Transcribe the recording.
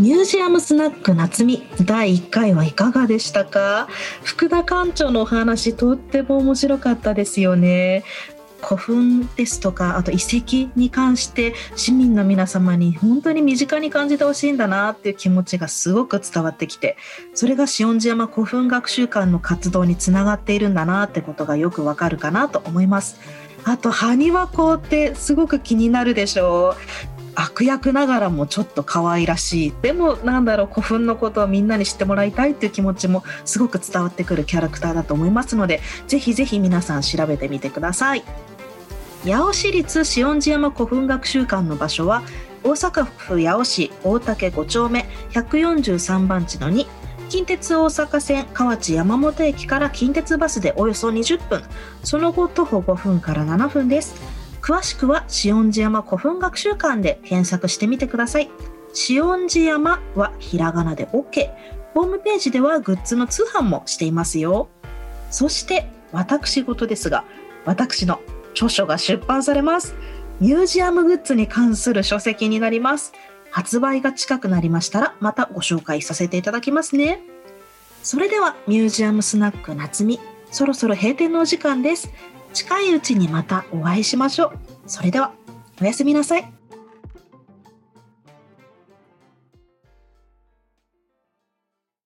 ミュージアムスナック夏美第1回はいかがでしたか？福田館長のお話とっても面白かったですよね。古墳ですとかあと遺跡に関して市民の皆様に本当に身近に感じてほしいんだなっていう気持ちがすごく伝わってきてそれが紫音寺山古墳学習館の活動につながっているんだなってことがよくわかるかなと思います。あと埴輪校ってすごく気になるでしょう。悪役ながらもちょっと可愛らしい。でもなんだろう古墳のことをみんなに知ってもらいたいっていう気持ちもすごく伝わってくるキャラクターだと思いますのでぜひぜひ皆さん調べてみてください。八尾市立紫音寺山古墳学習館の場所は大阪府八尾市大竹5丁目143番地の2近鉄大阪線河内山本駅から近鉄バスでおよそ20分。その後徒歩5分から7分です。詳しくは紫音寺山古墳学習館で検索してみてください。紫音寺山はひらがなで OK。ホームページではグッズの通販もしていますよ。そして私事ですが、私の著書が出版されます。ミュージアムグッズに関する書籍になります。発売が近くなりましたらまたご紹介させていただきますね。それではミュージアムスナック夏美、そろそろ閉店のお時間です。近いうちにまたお会いしましょう。それでは、おやすみなさい。